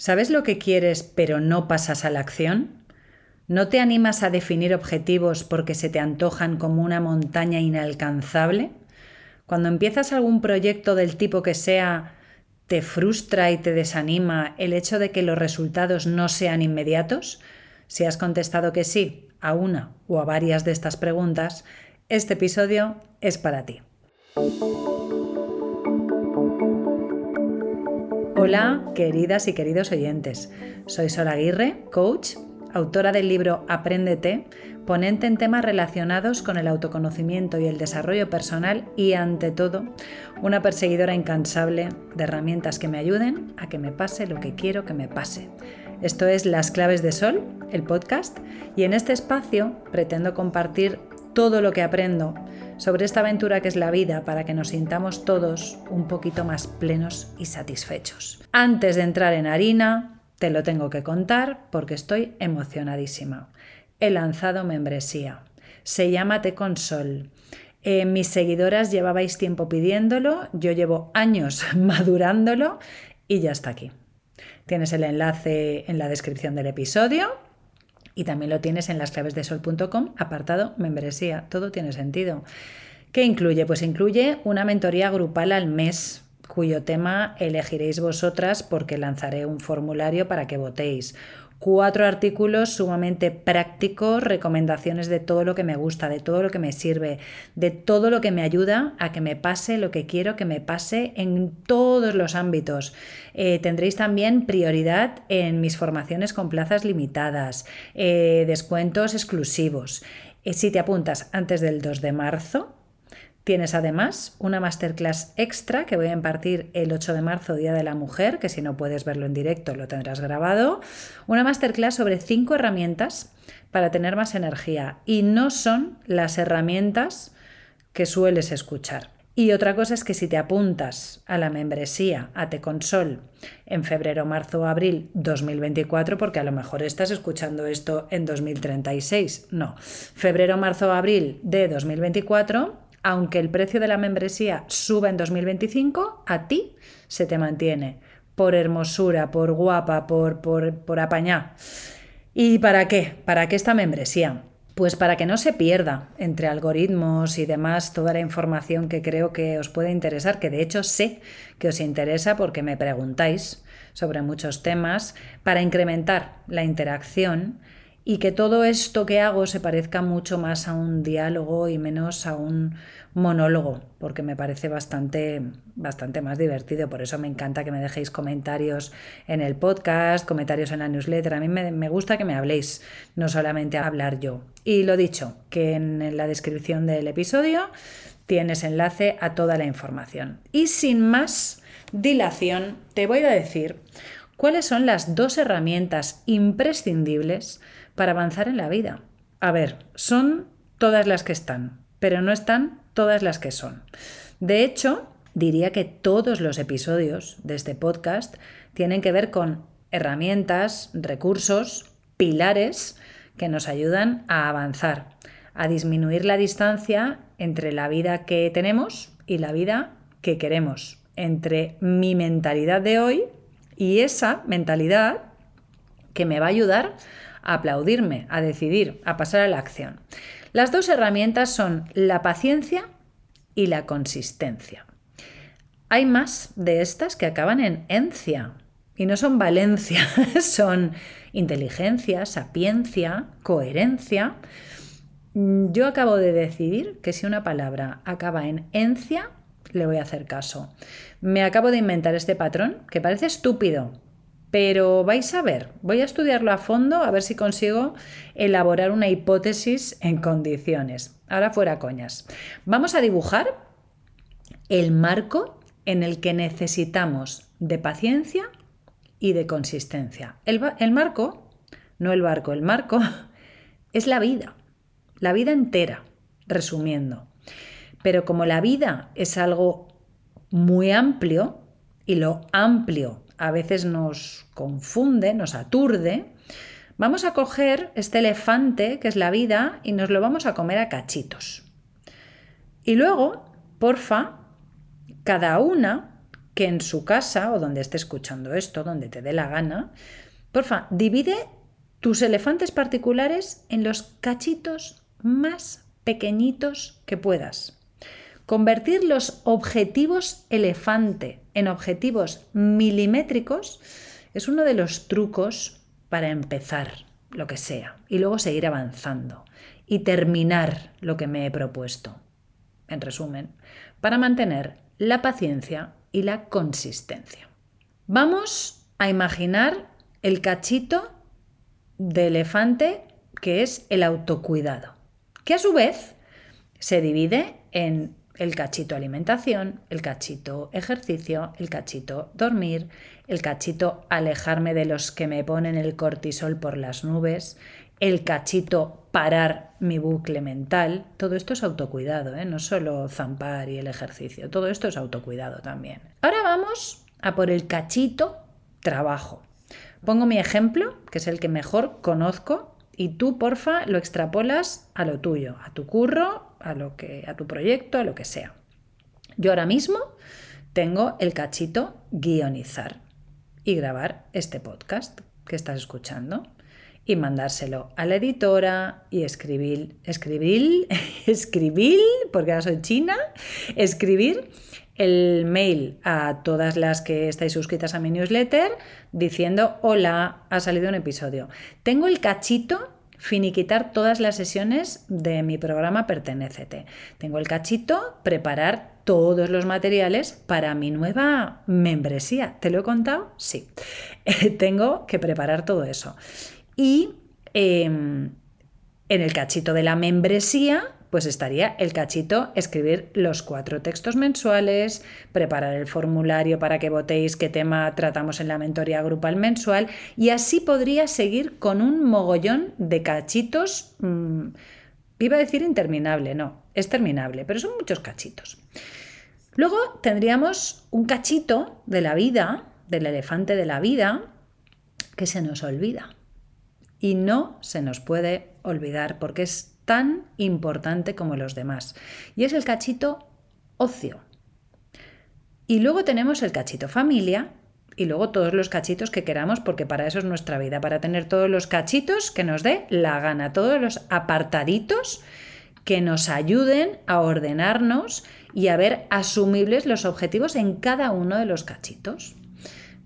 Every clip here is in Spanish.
¿Sabes lo que quieres pero no pasas a la acción? ¿No te animas a definir objetivos porque se te antojan como una montaña inalcanzable? Cuando empiezas algún proyecto del tipo que sea, te frustra y te desanima el hecho de que los resultados no sean inmediatos? Si has contestado que sí a una o a varias de estas preguntas, este episodio es para ti. Hola, queridas y queridos oyentes. Soy Sol Aguirre, coach autora del libro Apréndete, ponente en temas relacionados con el autoconocimiento y el desarrollo personal y, ante todo, una perseguidora incansable de herramientas que me ayuden a que me pase lo que quiero que me pase. Esto es Las Claves de Sol, el podcast, y en este espacio pretendo compartir todo lo que aprendo sobre esta aventura que es la vida para que nos sintamos todos un poquito más plenos y satisfechos. Antes de entrar en harina, te lo tengo que contar porque estoy emocionadísima. He lanzado membresía. Se llama Te Consol. Eh, mis seguidoras llevabais tiempo pidiéndolo, yo llevo años madurándolo y ya está aquí. Tienes el enlace en la descripción del episodio y también lo tienes en lasclavesdesol.com, apartado membresía. Todo tiene sentido. ¿Qué incluye? Pues incluye una mentoría grupal al mes cuyo tema elegiréis vosotras porque lanzaré un formulario para que votéis. Cuatro artículos sumamente prácticos, recomendaciones de todo lo que me gusta, de todo lo que me sirve, de todo lo que me ayuda a que me pase lo que quiero que me pase en todos los ámbitos. Eh, tendréis también prioridad en mis formaciones con plazas limitadas, eh, descuentos exclusivos. Eh, si te apuntas antes del 2 de marzo, Tienes además una masterclass extra que voy a impartir el 8 de marzo, Día de la Mujer, que si no puedes verlo en directo lo tendrás grabado. Una masterclass sobre cinco herramientas para tener más energía y no son las herramientas que sueles escuchar. Y otra cosa es que si te apuntas a la membresía a Teconsol en febrero, marzo o abril 2024, porque a lo mejor estás escuchando esto en 2036, no, febrero, marzo o abril de 2024, aunque el precio de la membresía suba en 2025, a ti se te mantiene por hermosura, por guapa, por, por, por apañá. ¿Y para qué? ¿Para qué esta membresía? Pues para que no se pierda entre algoritmos y demás toda la información que creo que os puede interesar, que de hecho sé que os interesa porque me preguntáis sobre muchos temas, para incrementar la interacción y que todo esto que hago se parezca mucho más a un diálogo y menos a un monólogo, porque me parece bastante, bastante más divertido. Por eso me encanta que me dejéis comentarios en el podcast, comentarios en la newsletter. A mí me, me gusta que me habléis, no solamente hablar yo. Y lo dicho, que en la descripción del episodio tienes enlace a toda la información. Y sin más dilación, te voy a decir cuáles son las dos herramientas imprescindibles para avanzar en la vida. A ver, son todas las que están, pero no están todas las que son. De hecho, diría que todos los episodios de este podcast tienen que ver con herramientas, recursos, pilares que nos ayudan a avanzar, a disminuir la distancia entre la vida que tenemos y la vida que queremos, entre mi mentalidad de hoy y esa mentalidad que me va a ayudar a aplaudirme, a decidir, a pasar a la acción. Las dos herramientas son la paciencia y la consistencia. Hay más de estas que acaban en encia y no son valencia, son inteligencia, sapiencia, coherencia. Yo acabo de decidir que si una palabra acaba en encia, le voy a hacer caso. Me acabo de inventar este patrón que parece estúpido, pero vais a ver, voy a estudiarlo a fondo a ver si consigo elaborar una hipótesis en condiciones. Ahora fuera coñas. Vamos a dibujar el marco en el que necesitamos de paciencia y de consistencia. El, marco, no el barco, el marco es la vida, la vida entera, resumiendo. Pero como la vida es algo muy amplio, y lo amplio a veces nos confunde, nos aturde, vamos a coger este elefante que es la vida y nos lo vamos a comer a cachitos. Y luego, porfa, cada una que en su casa o donde esté escuchando esto, donde te dé la gana, porfa, divide tus elefantes particulares en los cachitos más pequeñitos que puedas. Convertir los objetivos elefante en objetivos milimétricos es uno de los trucos para empezar lo que sea y luego seguir avanzando y terminar lo que me he propuesto. En resumen, para mantener la paciencia y la consistencia. Vamos a imaginar el cachito de elefante que es el autocuidado, que a su vez se divide en el cachito alimentación, el cachito ejercicio, el cachito dormir, el cachito alejarme de los que me ponen el cortisol por las nubes, el cachito parar mi bucle mental. Todo esto es autocuidado, ¿eh? no solo zampar y el ejercicio, todo esto es autocuidado también. Ahora vamos a por el cachito trabajo. Pongo mi ejemplo, que es el que mejor conozco, y tú, porfa, lo extrapolas a lo tuyo, a tu curro, a, lo que, a tu proyecto, a lo que sea. Yo ahora mismo tengo el cachito guionizar y grabar este podcast que estás escuchando y mandárselo a la editora y escribir, escribir, escribir, porque ahora soy china, escribir el mail a todas las que estáis suscritas a mi newsletter diciendo hola, ha salido un episodio. Tengo el cachito finiquitar todas las sesiones de mi programa Pertenécete. Tengo el cachito preparar todos los materiales para mi nueva membresía. ¿Te lo he contado? Sí. Tengo que preparar todo eso. Y em, en el cachito de la membresía, pues estaría el cachito escribir los cuatro textos mensuales, preparar el formulario para que votéis qué tema tratamos en la mentoría grupal mensual y así podría seguir con un mogollón de cachitos. Mm, iba a decir interminable, no, es terminable, pero son muchos cachitos. Luego tendríamos un cachito de la vida, del elefante de la vida, que se nos olvida. Y no se nos puede olvidar porque es tan importante como los demás. Y es el cachito ocio. Y luego tenemos el cachito familia y luego todos los cachitos que queramos porque para eso es nuestra vida, para tener todos los cachitos que nos dé la gana, todos los apartaditos que nos ayuden a ordenarnos y a ver asumibles los objetivos en cada uno de los cachitos.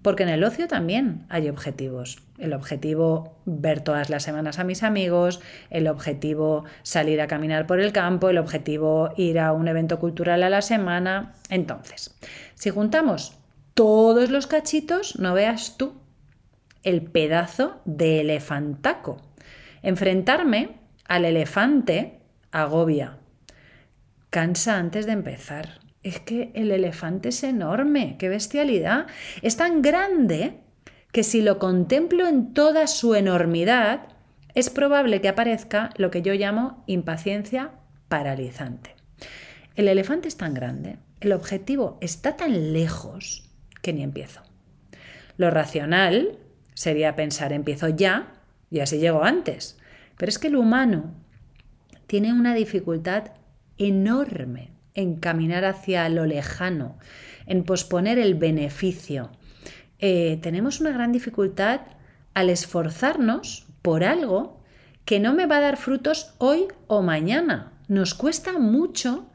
Porque en el ocio también hay objetivos. El objetivo ver todas las semanas a mis amigos, el objetivo salir a caminar por el campo, el objetivo ir a un evento cultural a la semana. Entonces, si juntamos todos los cachitos, no veas tú el pedazo de elefantaco. Enfrentarme al elefante agobia. Cansa antes de empezar es que el elefante es enorme, qué bestialidad. Es tan grande que si lo contemplo en toda su enormidad, es probable que aparezca lo que yo llamo impaciencia paralizante. El elefante es tan grande, el objetivo está tan lejos que ni empiezo. Lo racional sería pensar empiezo ya y así llego antes. Pero es que el humano tiene una dificultad enorme en caminar hacia lo lejano, en posponer el beneficio. Eh, tenemos una gran dificultad al esforzarnos por algo que no me va a dar frutos hoy o mañana. Nos cuesta mucho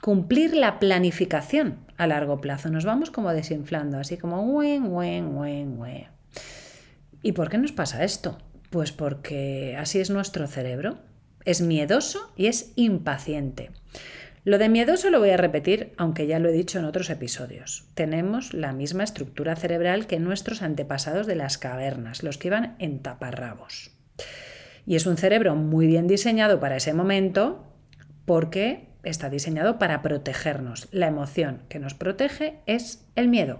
cumplir la planificación a largo plazo. Nos vamos como desinflando, así como wen, wen, wen, wen. ¿Y por qué nos pasa esto? Pues porque así es nuestro cerebro. Es miedoso y es impaciente. Lo de miedoso lo voy a repetir, aunque ya lo he dicho en otros episodios. Tenemos la misma estructura cerebral que nuestros antepasados de las cavernas, los que iban en taparrabos. Y es un cerebro muy bien diseñado para ese momento porque está diseñado para protegernos. La emoción que nos protege es el miedo.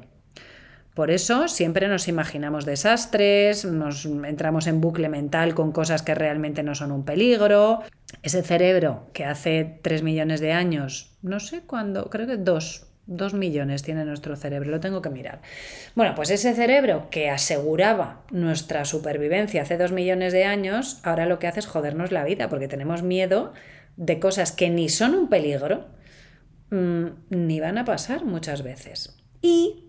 Por eso siempre nos imaginamos desastres, nos entramos en bucle mental con cosas que realmente no son un peligro. Ese cerebro que hace 3 millones de años, no sé cuándo, creo que 2, 2 millones tiene nuestro cerebro, lo tengo que mirar. Bueno, pues ese cerebro que aseguraba nuestra supervivencia hace 2 millones de años, ahora lo que hace es jodernos la vida porque tenemos miedo de cosas que ni son un peligro mm, ni van a pasar muchas veces. Y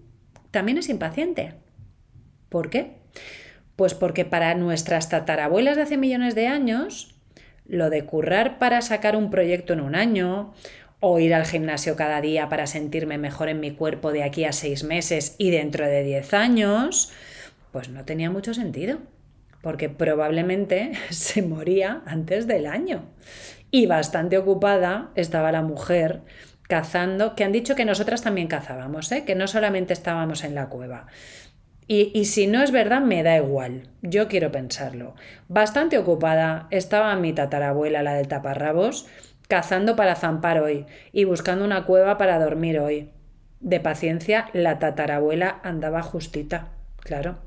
también es impaciente. ¿Por qué? Pues porque para nuestras tatarabuelas de hace millones de años, lo de currar para sacar un proyecto en un año, o ir al gimnasio cada día para sentirme mejor en mi cuerpo de aquí a seis meses y dentro de diez años, pues no tenía mucho sentido, porque probablemente se moría antes del año. Y bastante ocupada estaba la mujer cazando, que han dicho que nosotras también cazábamos, ¿eh? que no solamente estábamos en la cueva. Y, y, si no es verdad, me da igual. Yo quiero pensarlo. Bastante ocupada estaba mi tatarabuela, la del taparrabos, cazando para zampar hoy y buscando una cueva para dormir hoy. De paciencia, la tatarabuela andaba justita, claro.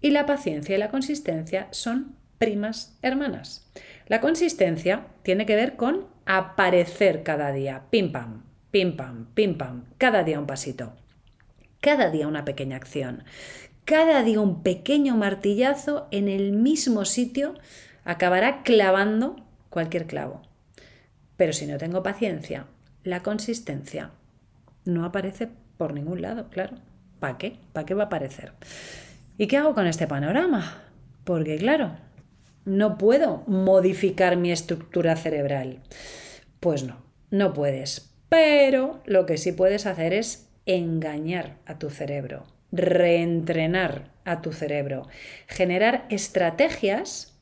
Y la paciencia y la consistencia son primas hermanas. La consistencia tiene que ver con aparecer cada día, pim pam, pim pam, pim pam, cada día un pasito, cada día una pequeña acción, cada día un pequeño martillazo en el mismo sitio acabará clavando cualquier clavo. Pero si no tengo paciencia, la consistencia no aparece por ningún lado, claro. ¿Para qué? ¿Para qué va a aparecer? ¿Y qué hago con este panorama? Porque claro, no puedo modificar mi estructura cerebral. Pues no, no puedes. Pero lo que sí puedes hacer es engañar a tu cerebro, reentrenar a tu cerebro, generar estrategias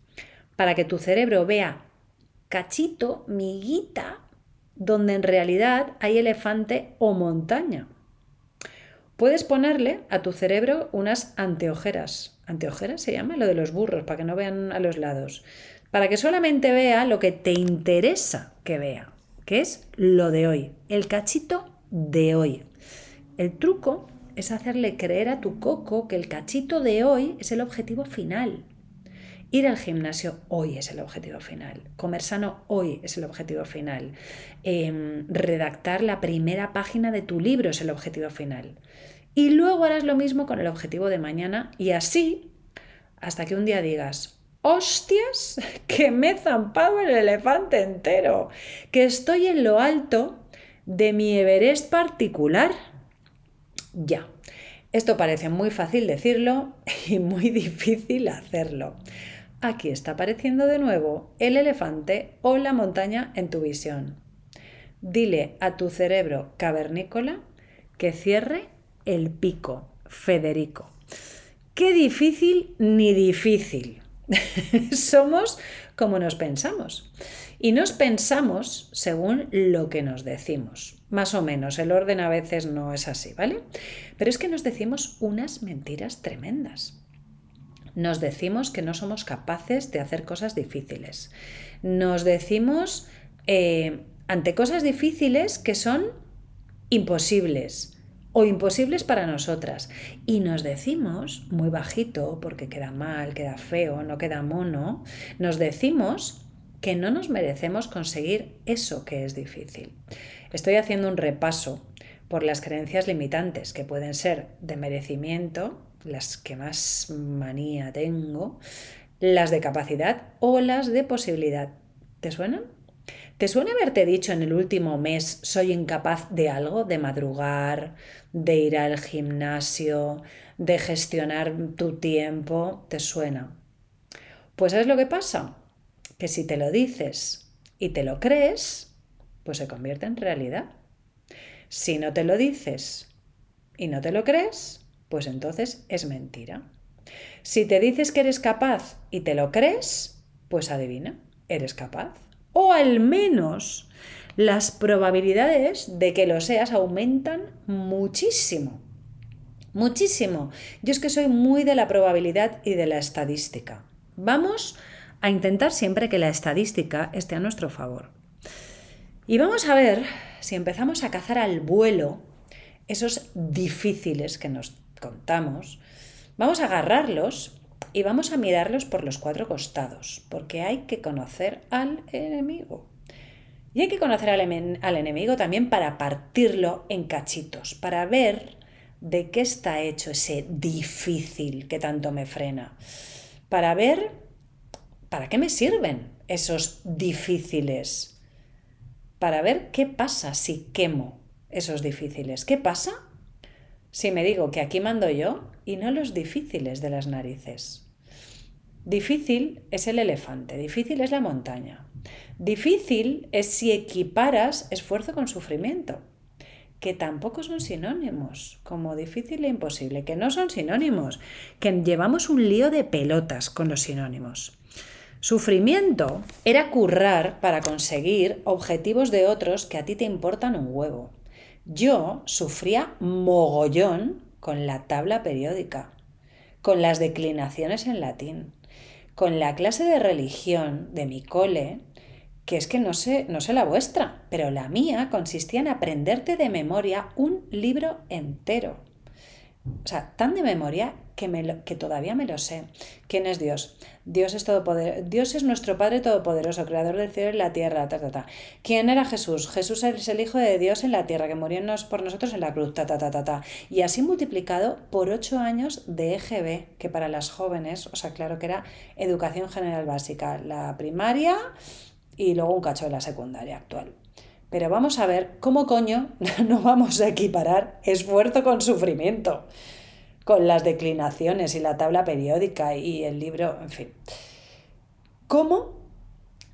para que tu cerebro vea cachito, miguita, donde en realidad hay elefante o montaña. Puedes ponerle a tu cerebro unas anteojeras. ¿Anteojeras se llama? Lo de los burros, para que no vean a los lados. Para que solamente vea lo que te interesa que vea, que es lo de hoy, el cachito de hoy. El truco es hacerle creer a tu coco que el cachito de hoy es el objetivo final. Ir al gimnasio hoy es el objetivo final. Comer sano hoy es el objetivo final. Em, redactar la primera página de tu libro es el objetivo final. Y luego harás lo mismo con el objetivo de mañana y así hasta que un día digas, hostias, que me he zampado el elefante entero, que estoy en lo alto de mi Everest particular. Ya. Esto parece muy fácil decirlo y muy difícil hacerlo aquí está apareciendo de nuevo el elefante o la montaña en tu visión. Dile a tu cerebro cavernícola que cierre el pico, Federico. Qué difícil ni difícil. Somos como nos pensamos. Y nos pensamos según lo que nos decimos. Más o menos, el orden a veces no es así, ¿vale? Pero es que nos decimos unas mentiras tremendas. Nos decimos que no somos capaces de hacer cosas difíciles. Nos decimos eh, ante cosas difíciles que son imposibles o imposibles para nosotras. Y nos decimos, muy bajito, porque queda mal, queda feo, no queda mono, nos decimos que no nos merecemos conseguir eso que es difícil. Estoy haciendo un repaso por las creencias limitantes que pueden ser de merecimiento, las que más manía tengo, las de capacidad o las de posibilidad. ¿Te suenan? ¿Te suena haberte dicho en el último mes soy incapaz de algo, de madrugar, de ir al gimnasio, de gestionar tu tiempo? ¿Te suena? Pues es lo que pasa? Que si te lo dices y te lo crees, pues se convierte en realidad. Si no te lo dices y no te lo crees, pues entonces es mentira. Si te dices que eres capaz y te lo crees, pues adivina, eres capaz. O al menos las probabilidades de que lo seas aumentan muchísimo. Muchísimo. Yo es que soy muy de la probabilidad y de la estadística. Vamos a intentar siempre que la estadística esté a nuestro favor. Y vamos a ver si empezamos a cazar al vuelo esos difíciles que nos contamos, vamos a agarrarlos y vamos a mirarlos por los cuatro costados, porque hay que conocer al enemigo. Y hay que conocer al, al, enemigo también para partirlo en cachitos, para ver de qué está hecho ese difícil que tanto me frena, para ver para qué me sirven esos difíciles, para ver qué pasa si quemo esos difíciles, qué pasa si me digo que aquí mando yo y no los difíciles de las narices? Difícil es el elefante, difícil es la montaña. Difícil es si equiparas esfuerzo con sufrimiento, que tampoco son sinónimos, como difícil e imposible, que no son sinónimos, que llevamos un lío de pelotas con los sinónimos. Sufrimiento era currar para conseguir objetivos de otros que a ti te importan un huevo. Yo sufría mogollón con la tabla periódica, con las declinaciones en latín, con la clase de religión de mi cole, que es que no sé, no sé la vuestra, pero la mía consistía en aprenderte de memoria un libro entero. O sea, tan de memoria que, me que todavía me lo sé. ¿Quién es Dios? Dios es todopoderoso. Dios es nuestro Padre Todopoderoso, Creador del cielo y la tierra. Ta, ta, ta. ¿Quién era Jesús? Jesús es el Hijo de Dios en la tierra, que murió por nosotros en la cruz. Ta, ta, ta, ta, ta. Y así multiplicado por ocho años de EGB, que para las jóvenes, o sea, claro que era educación general básica, la primaria y luego un cacho de la secundaria actual. Pero vamos a ver cómo coño no vamos a equiparar esfuerzo con sufrimiento, con las declinaciones y la tabla periódica y el libro, en fin. ¿Cómo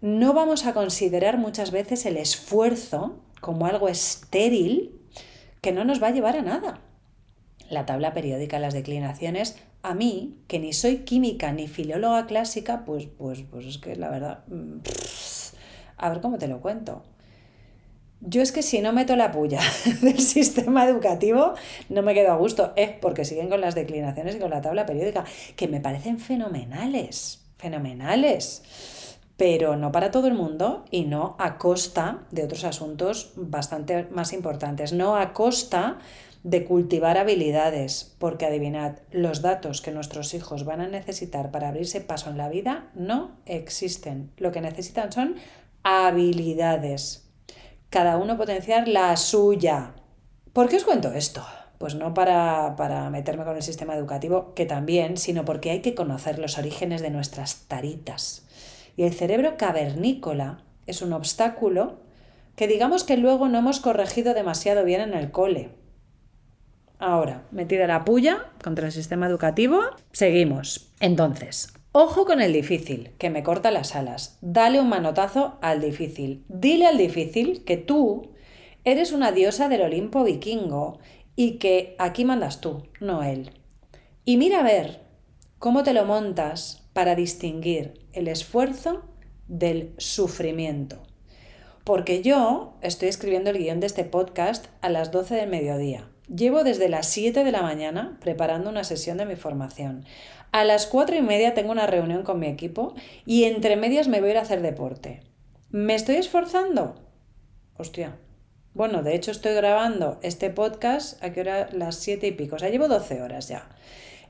no vamos a considerar muchas veces el esfuerzo como algo estéril que no nos va a llevar a nada? La tabla periódica, las declinaciones, a mí, que ni soy química ni filóloga clásica, pues, pues, pues es que la verdad, mm, a ver cómo te lo cuento. Yo es que si no meto la puya del sistema educativo, no me quedo a gusto. Porque siguen con las declinaciones y con la tabla periódica, que me parecen fenomenales, fenomenales, pero no para todo el mundo y no a costa de otros asuntos bastante más importantes, no a costa de cultivar habilidades, porque adivinad, los datos que nuestros hijos van a necesitar para abrirse paso en la vida no existen. Lo que necesitan son habilidades cada uno potenciar la suya. ¿Por qué os cuento esto? Pues no para, para, meterme con el sistema educativo, que también, sino porque hay que conocer los orígenes de nuestras taritas. Y el cerebro cavernícola es un obstáculo que digamos que luego no hemos corregido demasiado bien en el cole. Ahora, metida la puya contra el sistema educativo, seguimos. Entonces, Ojo con el difícil, que me corta las alas. Dale un manotazo al difícil. Dile al difícil que tú eres una diosa del Olimpo vikingo y que aquí mandas tú, no él. Y mira a ver cómo te lo montas para distinguir el esfuerzo del sufrimiento. Porque yo estoy escribiendo el guion de este podcast a las 12 del mediodía. Llevo desde las 7 de la mañana preparando una sesión de mi formación. A las cuatro y media tengo una reunión con mi equipo y entre medias me voy a ir a hacer deporte. ¿Me estoy esforzando? Hostia. Bueno, de hecho estoy grabando este podcast a qué hora las siete y pico. O sea, llevo 12 horas ya.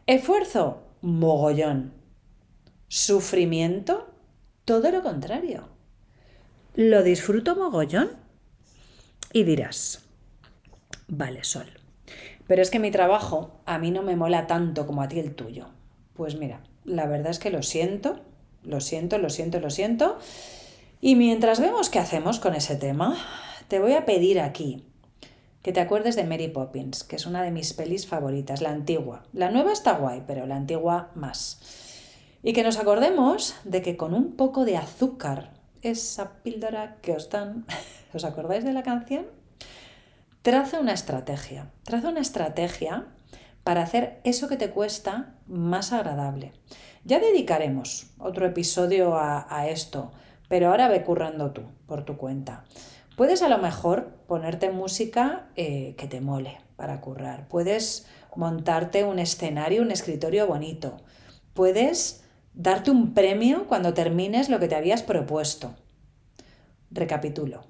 Esfuerzo, mogollón. Sufrimiento, todo lo contrario. Lo disfruto mogollón. Y dirás, vale, Sol. Pero es que mi trabajo a mí no me mola tanto como a ti el tuyo. Pues mira, la verdad es que lo siento, lo siento, lo siento, lo siento. Y mientras vemos qué hacemos con ese tema, te voy a pedir aquí que te acuerdes de Mary Poppins, que es una de mis pelis favoritas, la antigua. La nueva está guay, pero la antigua más. Y que nos acordemos de que con un poco de azúcar, esa píldora que os dan, ¿os acordáis de la canción? Traza una estrategia, traza una estrategia para hacer eso que te cuesta más agradable. Ya dedicaremos otro episodio a, esto, pero ahora ve currando tú, por tu cuenta. Puedes a lo mejor ponerte música eh, que te mole para currar. Puedes montarte un escenario, un escritorio bonito. Puedes darte un premio cuando termines lo que te habías propuesto. Recapitulo.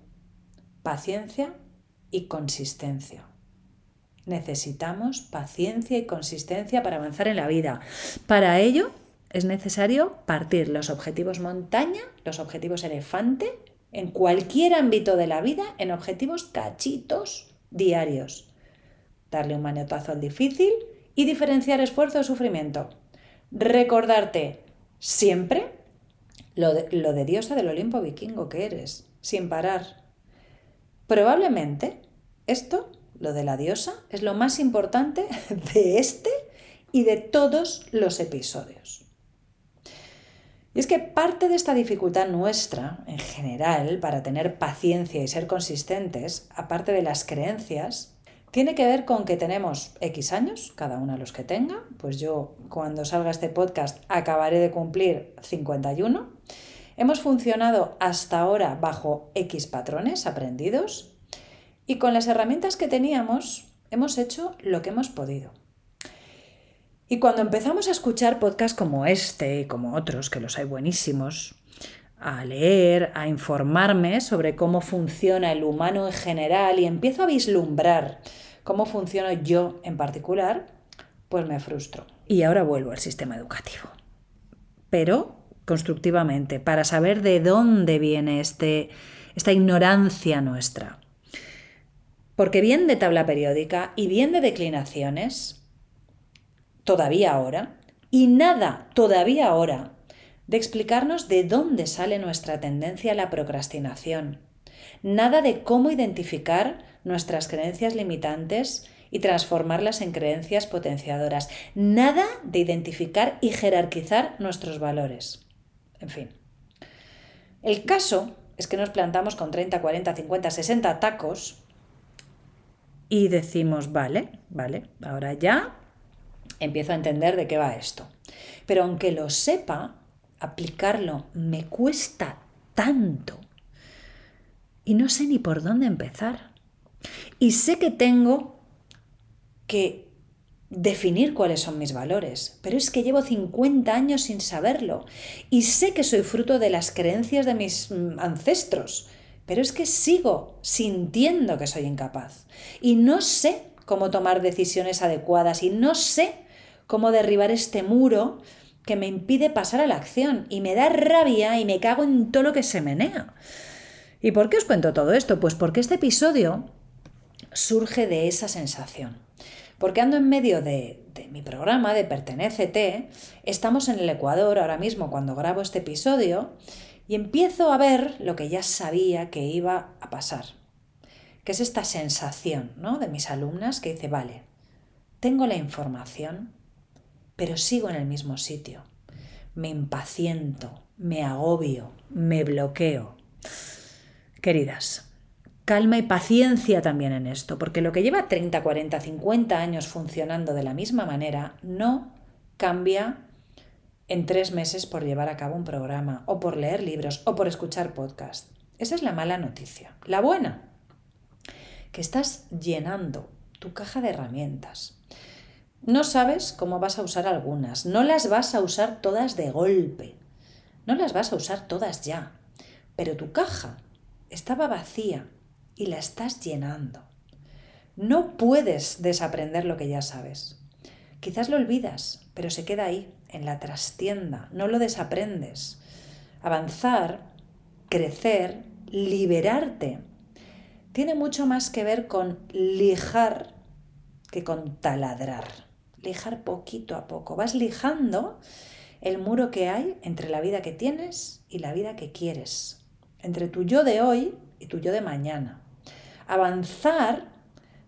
Paciencia y consistencia. Necesitamos paciencia y consistencia para avanzar en la vida. Para ello es necesario partir los objetivos montaña, los objetivos elefante, en cualquier ámbito de la vida, en objetivos cachitos diarios. Darle un manotazo al difícil y diferenciar esfuerzo o sufrimiento. Recordarte siempre lo de, lo de diosa del Olimpo vikingo que eres, sin parar. Probablemente esto lo de la diosa, es lo más importante de este y de todos los episodios. Y es que parte de esta dificultad nuestra, en general, para tener paciencia y ser consistentes, aparte de las creencias, tiene que ver con que tenemos X años, cada uno de los que tenga, pues yo cuando salga este podcast acabaré de cumplir 51. Hemos funcionado hasta ahora bajo X patrones aprendidos y con las herramientas que teníamos hemos hecho lo que hemos podido. Y cuando empezamos a escuchar podcasts como este y como otros, que los hay buenísimos, a leer, a informarme sobre cómo funciona el humano en general y empiezo a vislumbrar cómo funciono yo en particular, pues me frustro. Y ahora vuelvo al sistema educativo. Pero constructivamente, para saber de dónde viene este, esta ignorancia nuestra. Porque bien de tabla periódica y bien de declinaciones, todavía ahora, y nada todavía ahora de explicarnos de dónde sale nuestra tendencia a la procrastinación, nada de cómo identificar nuestras creencias limitantes y transformarlas en creencias potenciadoras, nada de identificar y jerarquizar nuestros valores. En fin. El caso es que nos plantamos con 30, 40, 50, 60 tacos y decimos, vale, vale, ahora ya empiezo a entender de qué va esto. Pero aunque lo sepa, aplicarlo me cuesta tanto y no sé ni por dónde empezar. Y sé que tengo que definir cuáles son mis valores, pero es que llevo 50 años sin saberlo y sé que soy fruto de las creencias de mis mm, ancestros, pero es que sigo sintiendo que soy incapaz y no sé cómo tomar decisiones adecuadas y no sé cómo derribar este muro que me impide pasar a la acción y me da rabia y me cago en todo lo que se menea. ¿Y por qué os cuento todo esto? Pues porque este episodio surge de esa sensación. Porque ando en medio de, de mi programa de Pertenecete, estamos en el Ecuador ahora mismo cuando grabo este episodio y empiezo a ver lo que ya sabía que iba a pasar, que es esta sensación ¿no? de mis alumnas que dice, vale, tengo la información, pero sigo en el mismo sitio. Me impaciento, me agobio, me bloqueo. Queridas, calma y paciencia también en esto, porque lo que lleva 30, 40, 50 años funcionando de la misma manera no cambia en tres meses por llevar a cabo un programa, o por leer libros, o por escuchar podcast. Esa es la mala noticia. La buena, que estás llenando tu caja de herramientas, no sabes cómo vas a usar algunas, no las vas a usar todas de golpe, no las vas a usar todas ya, pero tu caja estaba vacía y la estás llenando. No puedes desaprender lo que ya sabes. Quizás lo olvidas, pero se queda ahí, en la trastienda, no lo desaprendes. Avanzar, crecer, liberarte, tiene mucho más que ver con lijar que con taladrar lijar poquito a poco. Vas lijando el muro que hay entre la vida que tienes y la vida que quieres, entre tu yo de hoy y tu yo de mañana. Avanzar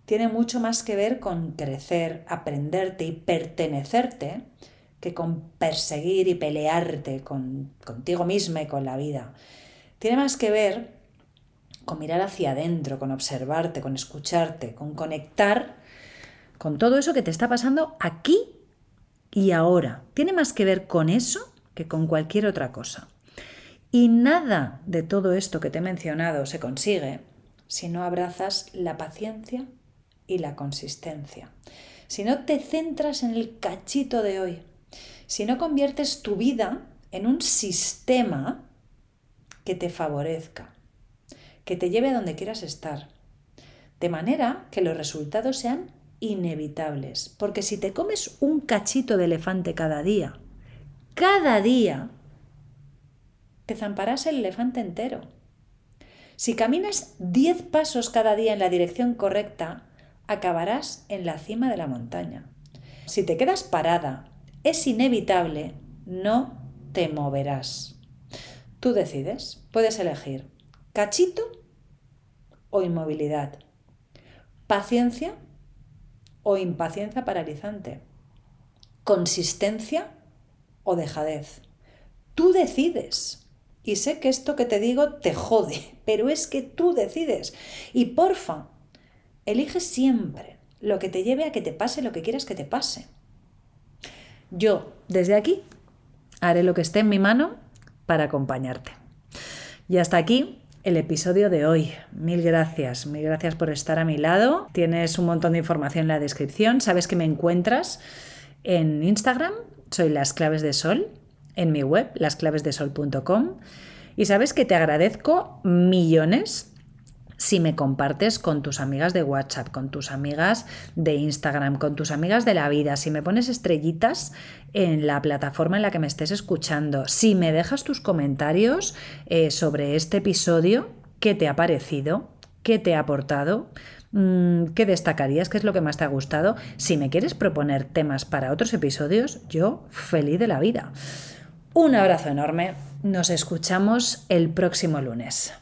tiene mucho más que ver con crecer, aprenderte y pertenecerte que con perseguir y pelearte con, contigo misma y con la vida. Tiene más que ver con mirar hacia adentro, con observarte, con escucharte, con conectar con todo eso que te está pasando aquí y ahora. Tiene más que ver con eso que con cualquier otra cosa. Y nada de todo esto que te he mencionado se consigue si no abrazas la paciencia y la consistencia. Si no te centras en el cachito de hoy. Si no conviertes tu vida en un sistema que te favorezca, que te lleve a donde quieras estar. De manera que los resultados sean inevitables. Porque si te comes un cachito de elefante cada día, cada día, te zamparás el elefante entero. Si caminas 10 pasos cada día en la dirección correcta, acabarás en la cima de la montaña. Si te quedas parada, es inevitable, no te moverás. Tú decides, puedes elegir cachito o inmovilidad Paciencia o impaciencia paralizante. Consistencia o dejadez. Tú decides. Y sé que esto que te digo te jode, pero es que tú decides. Y porfa, elige siempre lo que te lleve a que te pase lo que quieras que te pase. Yo, desde aquí, haré lo que esté en mi mano para acompañarte. Y hasta aquí el episodio de hoy. Mil gracias, mil gracias por estar a mi lado. Tienes un montón de información en la descripción. Sabes que me encuentras en Instagram, soy Las Claves de Sol, en mi web, lasclavesdesol.com. Y sabes que te agradezco millones si me compartes con tus amigas de WhatsApp, con tus amigas de Instagram, con tus amigas de la vida, si me pones estrellitas en la plataforma en la que me estés escuchando, si me dejas tus comentarios eh, sobre este episodio, qué te ha parecido, qué te ha aportado, mm, qué destacarías, qué es lo que más te ha gustado. Si me quieres proponer temas para otros episodios, yo feliz de la vida. Un abrazo enorme, nos escuchamos el próximo lunes.